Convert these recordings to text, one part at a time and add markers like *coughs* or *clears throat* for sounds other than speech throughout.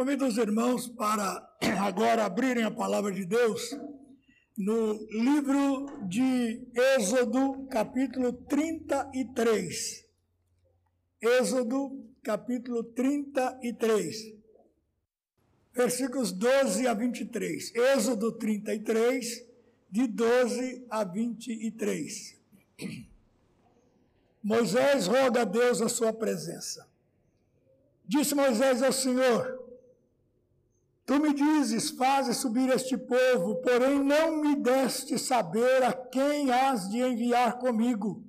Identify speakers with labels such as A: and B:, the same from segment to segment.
A: Convido os irmãos para *clears throat* agora abrirem a palavra de Deus no livro de Êxodo, capítulo 33. Êxodo, capítulo 33, versículos 12 a 23. Êxodo 33, de 12 a 23. *clears throat* Moisés roga a Deus a sua presença. Disse Moisés ao Senhor: Tu me dizes, faze subir este povo, porém não me deste saber a quem has de enviar comigo.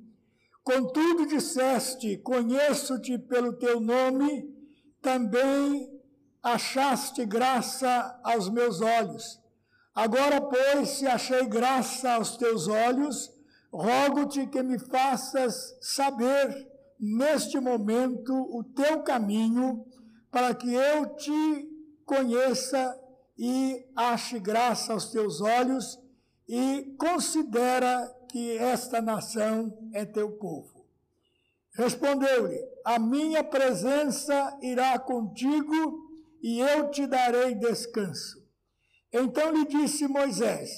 A: Contudo disseste, conheço-te pelo teu nome, também achaste graça aos meus olhos. Agora, pois, se achei graça aos teus olhos, rogo-te que me faças saber neste momento o teu caminho, para que eu te conheça e ache graça aos teus olhos e considera que esta nação é teu povo. Respondeu-lhe: A minha presença irá contigo e eu te darei descanso. Então lhe disse Moisés: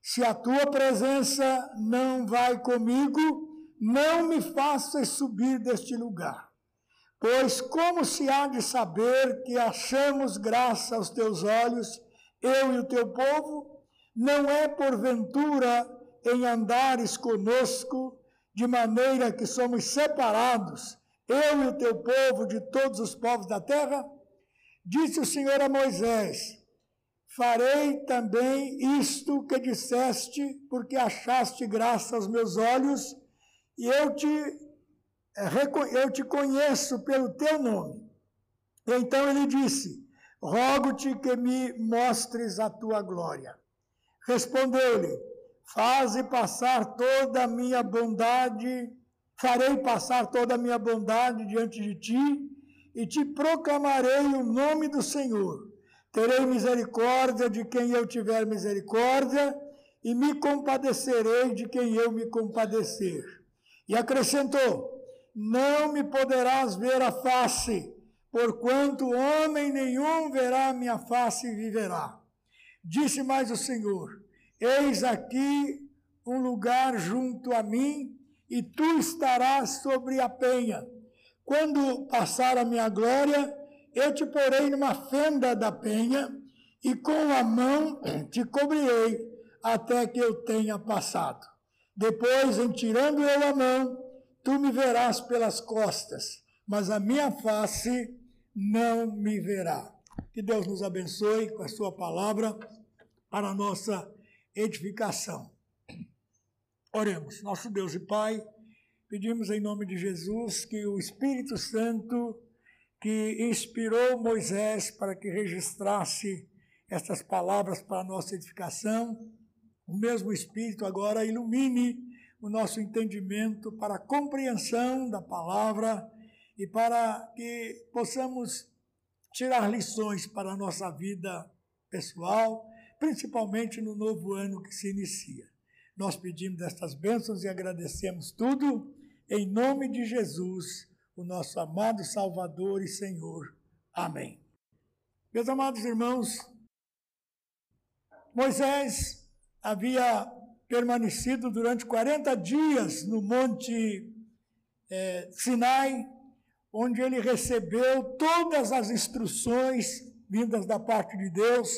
A: Se a tua presença não vai comigo, não me faças subir deste lugar. Pois como se há de saber que achamos graça aos teus olhos, eu e o teu povo? Não é porventura em andares conosco, de maneira que somos separados, eu e o teu povo, de todos os povos da terra? Disse o Senhor a Moisés: Farei também isto que disseste, porque achaste graça aos meus olhos, e eu te eu te conheço pelo teu nome. Então ele disse: Rogo-te que me mostres a tua glória. Respondeu-lhe: Faze passar toda a minha bondade, farei passar toda a minha bondade diante de ti, e te proclamarei o nome do Senhor. Terei misericórdia de quem eu tiver misericórdia, e me compadecerei de quem eu me compadecer. E acrescentou: não me poderás ver a face, porquanto homem nenhum verá a minha face e viverá. Disse mais o Senhor: Eis aqui um lugar junto a mim, e tu estarás sobre a penha. Quando passar a minha glória, eu te porei numa fenda da penha, e com a mão *clears throat* te cobrirei até que eu tenha passado. Depois, em tirando eu a mão, Tu me verás pelas costas, mas a minha face não me verá. Que Deus nos abençoe com a Sua palavra para a nossa edificação. Oremos, nosso Deus e Pai, pedimos em nome de Jesus que o Espírito Santo que inspirou Moisés para que registrasse estas palavras para a nossa edificação, o mesmo Espírito agora ilumine o nosso entendimento, para a compreensão da palavra e para que possamos tirar lições para a nossa vida pessoal, principalmente no novo ano que se inicia. Nós pedimos estas bênçãos e agradecemos tudo em nome de Jesus, o nosso amado Salvador e Senhor. Amém. Meus amados irmãos, Moisés havia permanecido durante 40 dias no Monte é, Sinai, onde ele recebeu todas as instruções vindas da parte de Deus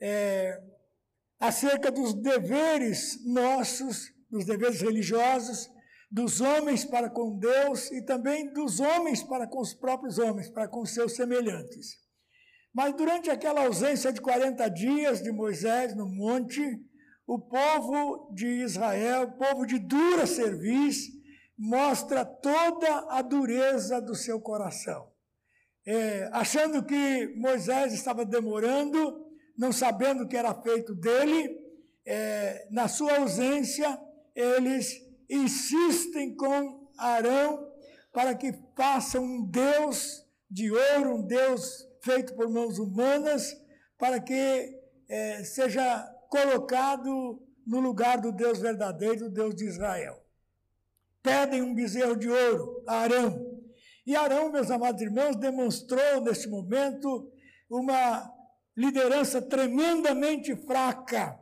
A: é, acerca dos deveres nossos, dos deveres religiosos, dos homens para com Deus e também dos homens para com os próprios homens, para com seus semelhantes. Mas durante aquela ausência de 40 dias de Moisés no monte, o povo de Israel, o povo de dura serviço, mostra toda a dureza do seu coração. É, achando que Moisés estava demorando, não sabendo o que era feito dele, é, na sua ausência, eles insistem com Arão para que faça um Deus de ouro, um Deus feito por mãos humanas, para que é, seja colocado no lugar do Deus verdadeiro, o Deus de Israel. Pedem um bezerro de ouro a Arão. E Arão, meus amados irmãos, demonstrou neste momento uma liderança tremendamente fraca,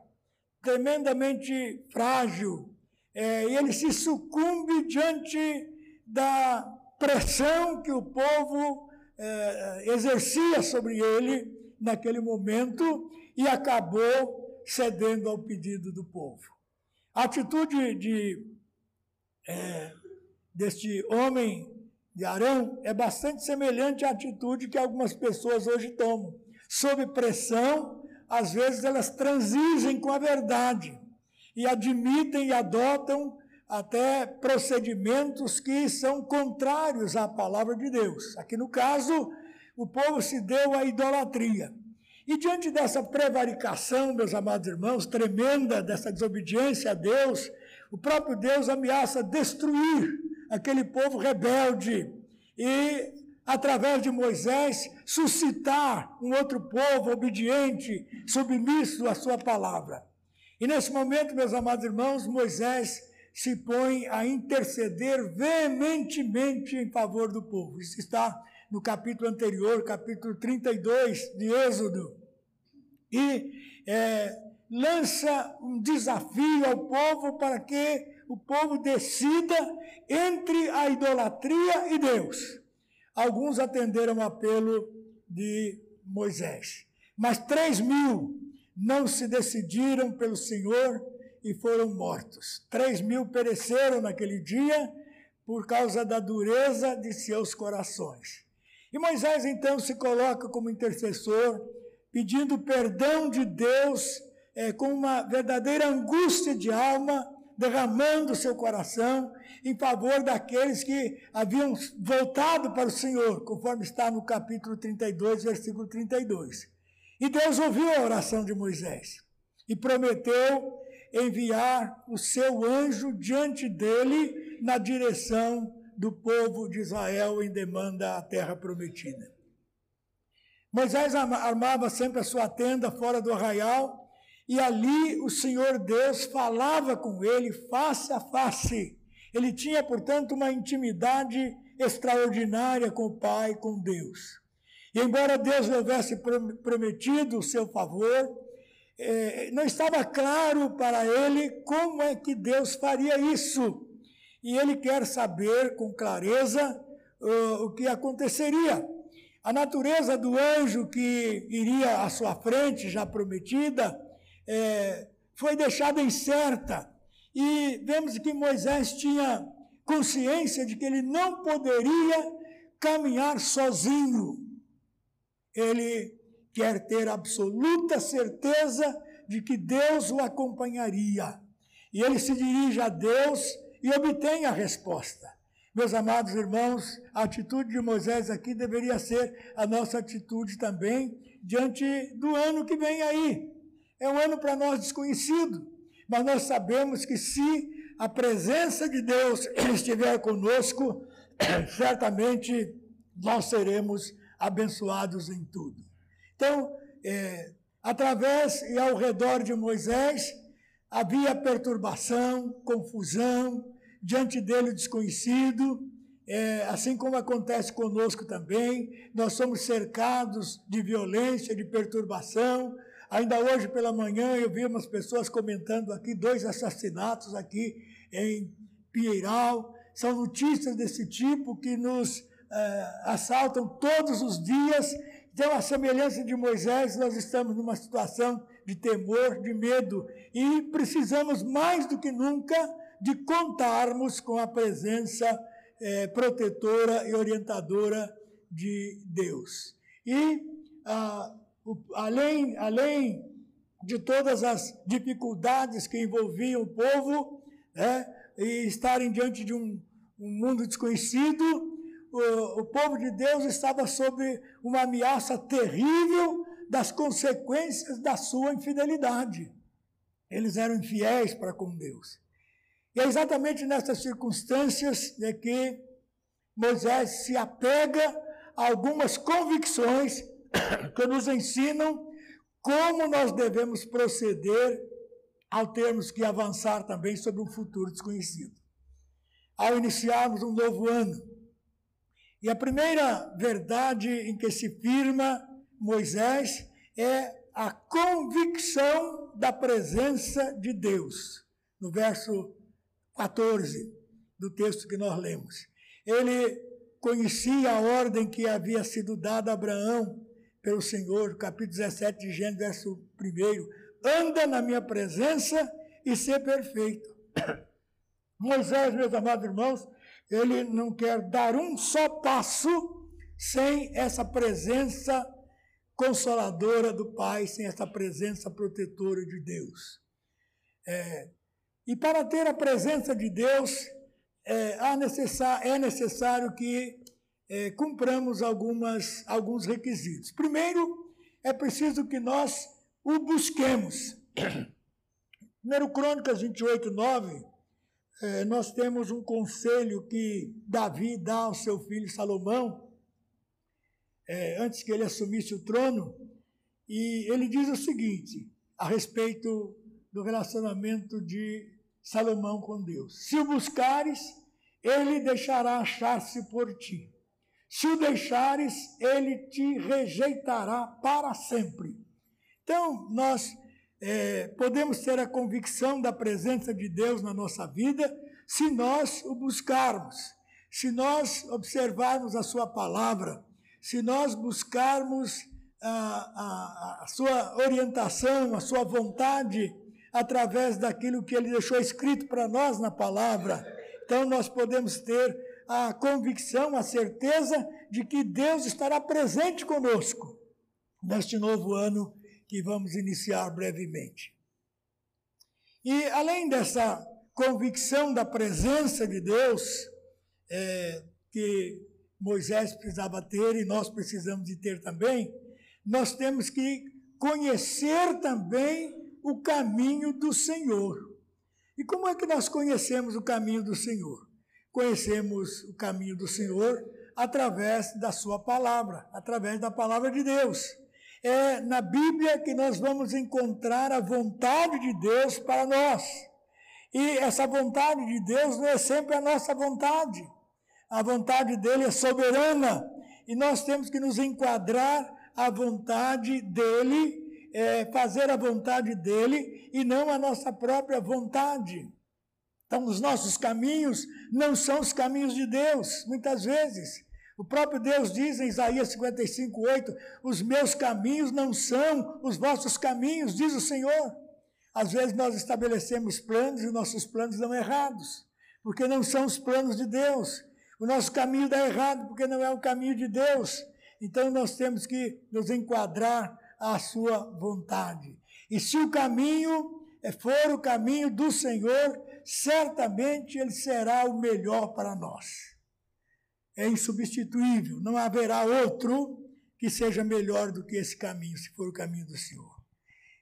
A: tremendamente frágil, é, ele se sucumbe diante da pressão que o povo é, exercia sobre ele naquele momento e acabou cedendo ao pedido do povo. A atitude de, é, deste homem de Arão é bastante semelhante à atitude que algumas pessoas hoje tomam. Sob pressão, às vezes elas transigem com a verdade e admitem e adotam até procedimentos que são contrários à palavra de Deus. Aqui no caso, o povo se deu à idolatria. E diante dessa prevaricação, meus amados irmãos, tremenda dessa desobediência a Deus, o próprio Deus ameaça destruir aquele povo rebelde e, através de Moisés, suscitar um outro povo obediente, submisso à sua palavra. E nesse momento, meus amados irmãos, Moisés se põe a interceder veementemente em favor do povo. Isso está no capítulo anterior, capítulo 32 de Êxodo. E é, lança um desafio ao povo para que o povo decida entre a idolatria e Deus. Alguns atenderam o apelo de Moisés, mas três mil não se decidiram pelo Senhor e foram mortos. Três mil pereceram naquele dia por causa da dureza de seus corações. E Moisés então se coloca como intercessor, pedindo perdão de Deus, é, com uma verdadeira angústia de alma, derramando seu coração em favor daqueles que haviam voltado para o Senhor, conforme está no capítulo 32, versículo 32. E Deus ouviu a oração de Moisés e prometeu enviar o seu anjo diante dele na direção do povo de Israel em demanda à terra prometida. Moisés armava sempre a sua tenda fora do arraial e ali o Senhor Deus falava com ele face a face. Ele tinha, portanto, uma intimidade extraordinária com o Pai, com Deus. E embora Deus lhe houvesse prometido o seu favor, é, não estava claro para ele como é que Deus faria isso. E ele quer saber com clareza uh, o que aconteceria. A natureza do anjo que iria à sua frente, já prometida, é, foi deixada incerta. E vemos que Moisés tinha consciência de que ele não poderia caminhar sozinho. Ele quer ter absoluta certeza de que Deus o acompanharia. E ele se dirige a Deus e obtém a resposta. Meus amados irmãos, a atitude de Moisés aqui deveria ser a nossa atitude também diante do ano que vem aí. É um ano para nós desconhecido, mas nós sabemos que se a presença de Deus estiver conosco, *clears throat* certamente nós seremos abençoados em tudo. Então, é, através e ao redor de Moisés, havia perturbação, confusão, diante dele o desconhecido, é, assim como acontece conosco também, nós somos cercados de violência, de perturbação. Ainda hoje pela manhã eu vi umas pessoas comentando aqui dois assassinatos aqui em Pinheiral. São notícias desse tipo que nos é, assaltam todos os dias então, a semelhança de Moisés, nós estamos numa situação de temor, de medo, e precisamos mais do que nunca de contarmos com a presença é, protetora e orientadora de Deus. E, ah, o, além, além de todas as dificuldades que envolviam o povo, né, e estarem diante de um, um mundo desconhecido, o, o povo de Deus estava sob uma ameaça terrível das consequências da sua infidelidade. Eles eram infiéis para com Deus. E é exatamente nessas circunstâncias é que Moisés se apega a algumas convicções *coughs* que nos ensinam como nós devemos proceder ao termos que avançar também sobre um futuro desconhecido. Ao iniciarmos um novo ano, e a primeira verdade em que se firma Moisés é a convicção da presença de Deus, no verso 14 do texto que nós lemos. Ele conhecia a ordem que havia sido dada a Abraão pelo Senhor, capítulo 17 de Gênesis, verso 1. Anda na minha presença e ser perfeito. *coughs* Moisés, meus amados irmãos, ele não quer dar um só passo sem essa presença consoladora do Pai, sem essa presença protetora de Deus. É, e para ter a presença de Deus, é, necessário, é necessário que é, cumpramos algumas, alguns requisitos. Primeiro, é preciso que nós o busquemos. *clears throat* Primeiro Crônicas 28, 9, é, nós temos um conselho que Davi dá ao seu filho Salomão, é, antes que ele assumisse o trono, e ele diz o seguinte, a respeito do relacionamento de Salomão com Deus. Se o buscares, ele deixará achar-se por ti. Se o deixares, ele te rejeitará para sempre. Então, nós é, podemos ter a convicção da presença de Deus na nossa vida se nós o buscarmos, se nós observarmos a Sua palavra, se nós buscarmos a, a, a Sua orientação, a Sua vontade através daquilo que ele deixou escrito para nós na palavra. Então nós podemos ter a convicção, a certeza de que Deus estará presente conosco neste novo ano que vamos iniciar brevemente. E além dessa convicção da presença de Deus, é, que Moisés precisava ter e nós precisamos de ter também, nós temos que conhecer também o caminho do Senhor. E como é que nós conhecemos o caminho do Senhor? Conhecemos o caminho do Senhor através da Sua palavra, através da palavra de Deus. É na Bíblia que nós vamos encontrar a vontade de Deus para nós. E essa vontade de Deus não é sempre a nossa vontade. A vontade dele é soberana e nós temos que nos enquadrar à vontade dele é, fazer a vontade dele e não a nossa própria vontade. Então, os nossos caminhos não são os caminhos de Deus, muitas vezes. O próprio Deus diz em Isaías 55, 8: Os meus caminhos não são os vossos caminhos, diz o Senhor. Às vezes nós estabelecemos planos e os nossos planos dão errados, porque não são os planos de Deus. O nosso caminho dá errado, porque não é o caminho de Deus. Então nós temos que nos enquadrar a sua vontade. E se o caminho for o caminho do Senhor, certamente ele será o melhor para nós. É insubstituível, não haverá outro que seja melhor do que esse caminho, se for o caminho do Senhor.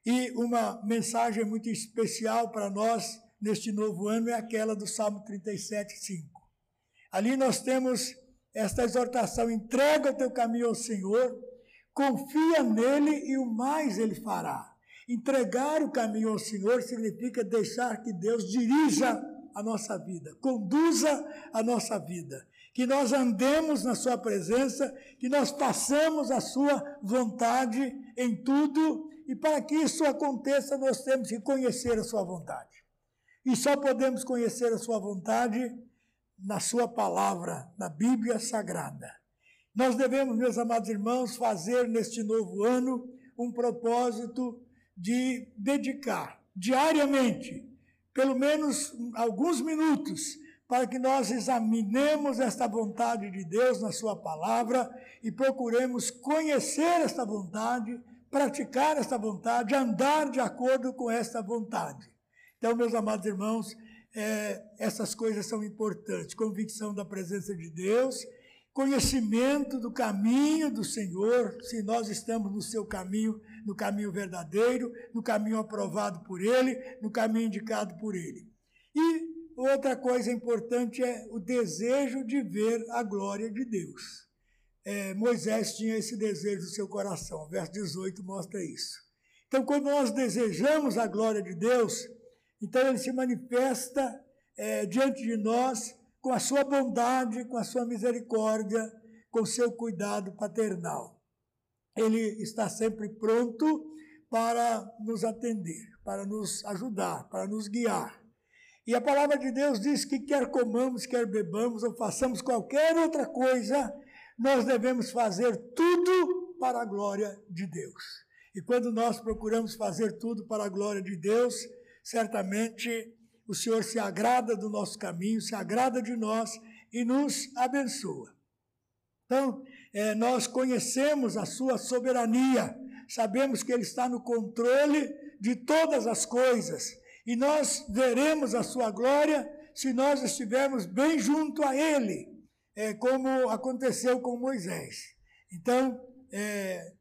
A: E uma mensagem muito especial para nós neste novo ano é aquela do Salmo 37, 5. Ali nós temos esta exortação: entrega o teu caminho ao Senhor Confia nele e o mais ele fará. Entregar o caminho ao Senhor significa deixar que Deus dirija a nossa vida, conduza a nossa vida, que nós andemos na Sua presença, que nós façamos a Sua vontade em tudo, e para que isso aconteça, nós temos que conhecer a Sua vontade. E só podemos conhecer a Sua vontade na Sua palavra, na Bíblia Sagrada. Nós devemos, meus amados irmãos, fazer neste novo ano um propósito de dedicar diariamente, pelo menos alguns minutos, para que nós examinemos esta vontade de Deus na Sua palavra e procuremos conhecer esta vontade, praticar esta vontade, andar de acordo com esta vontade. Então, meus amados irmãos, é, essas coisas são importantes: convicção da presença de Deus conhecimento do caminho do Senhor, se nós estamos no seu caminho, no caminho verdadeiro, no caminho aprovado por Ele, no caminho indicado por Ele. E outra coisa importante é o desejo de ver a glória de Deus. É, Moisés tinha esse desejo no seu coração, verso 18 mostra isso. Então, quando nós desejamos a glória de Deus, então ele se manifesta é, diante de nós com a sua bondade, com a sua misericórdia, com o seu cuidado paternal. ele está sempre pronto para nos atender, para nos ajudar, para nos guiar. E a palavra de Deus diz que quer comamos, quer bebamos ou façamos qualquer outra coisa, nós devemos fazer tudo para a glória de Deus. E quando nós procuramos fazer tudo para a glória de Deus, certamente o Senhor se agrada do nosso caminho, se agrada de nós e nos abençoa. Então, é, nós conhecemos a sua soberania, sabemos que Ele está no controle de todas as coisas e nós veremos a sua glória se nós estivermos bem junto a Ele, é, como aconteceu com Moisés. Então, é,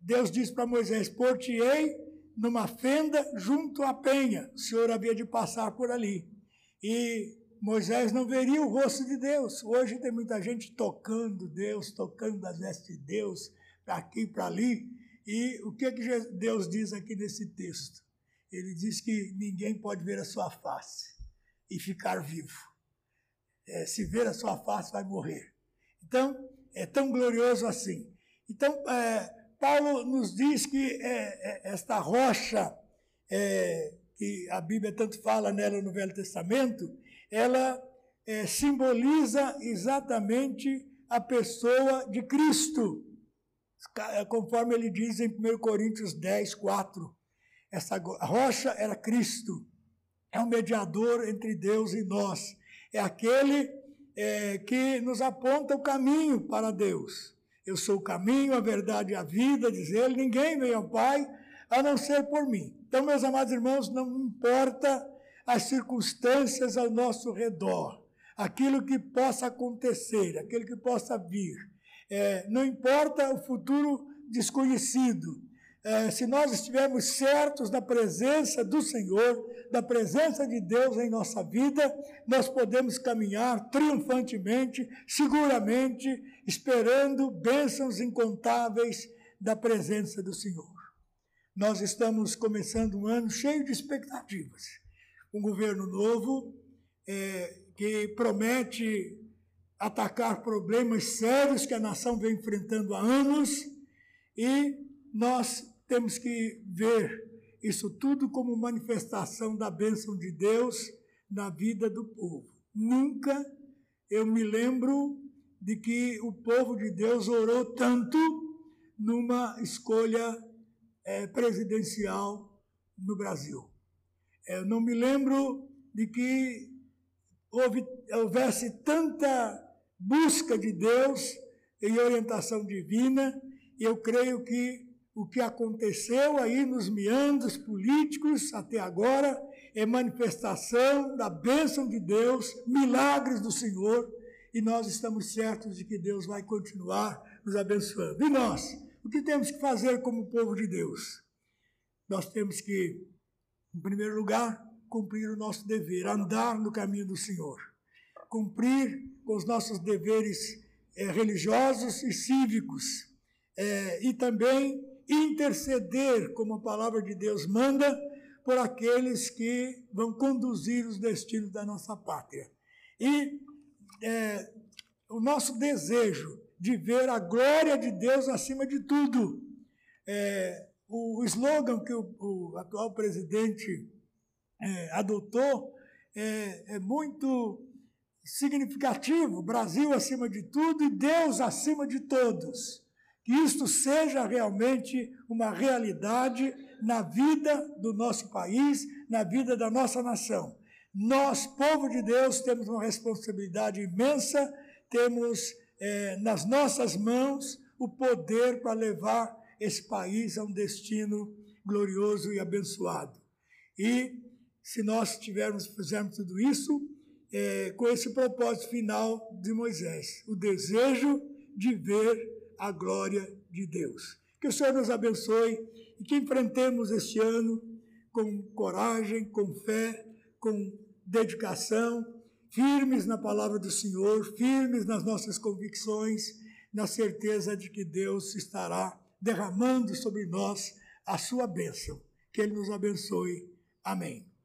A: Deus disse para Moisés: Por-te-ei numa fenda junto à penha. O Senhor havia de passar por ali. E Moisés não veria o rosto de Deus. Hoje tem muita gente tocando Deus, tocando as vestes de Deus, para aqui para ali. E o que, que Deus diz aqui nesse texto? Ele diz que ninguém pode ver a sua face e ficar vivo. É, se ver a sua face, vai morrer. Então, é tão glorioso assim. Então, é, Paulo nos diz que é, é esta rocha, é, que a Bíblia tanto fala nela no Velho Testamento, ela é, simboliza exatamente a pessoa de Cristo, conforme ele diz em 1 Coríntios 10, 4. Essa rocha era Cristo, é um mediador entre Deus e nós, é aquele é, que nos aponta o caminho para Deus. Eu sou o caminho, a verdade e a vida, diz ele, ninguém vem ao Pai a não ser por mim. Então, meus amados irmãos, não importa as circunstâncias ao nosso redor, aquilo que possa acontecer, aquilo que possa vir. É, não importa o futuro desconhecido, é, se nós estivermos certos da presença do Senhor, da presença de Deus em nossa vida, nós podemos caminhar triunfantemente, seguramente, esperando bênçãos incontáveis da presença do Senhor. Nós estamos começando um ano cheio de expectativas. Um governo novo é, que promete atacar problemas sérios que a nação vem enfrentando há anos e nós temos que ver isso tudo como manifestação da bênção de Deus na vida do povo. Nunca eu me lembro de que o povo de Deus orou tanto numa escolha é, presidencial no Brasil. Eu não me lembro de que houve, houvesse tanta busca de Deus e orientação divina, e eu creio que o que aconteceu aí nos meandros políticos até agora é manifestação da bênção de Deus, milagres do Senhor, e nós estamos certos de que Deus vai continuar nos abençoando. E nós, o que temos que fazer como povo de Deus? Nós temos que, em primeiro lugar, cumprir o nosso dever, andar no caminho do Senhor, cumprir com os nossos deveres é, religiosos e cívicos, é, e também interceder, como a palavra de Deus manda, por aqueles que vão conduzir os destinos da nossa pátria. E é, o nosso desejo de ver a glória de Deus acima de tudo. É, o, slogan que o, o atual presidente é, adotou é, é muito significativo: Brasil acima de tudo e Deus acima de todos que isto seja realmente uma realidade na vida do nosso país, na vida da nossa nação. Nós, povo de Deus, temos uma responsabilidade imensa, temos é, nas nossas mãos o poder para levar esse país a um destino glorioso e abençoado. E se nós tivermos, fizermos tudo isso, é, com esse propósito final de Moisés, o desejo de ver a glória de Deus. Que o Senhor nos abençoe e que enfrentemos este ano com coragem, com fé, com dedicação, firmes na palavra do Senhor, firmes nas nossas convicções, na certeza de que Deus estará derramando sobre nós a sua bênção. Que Ele nos abençoe. Amém.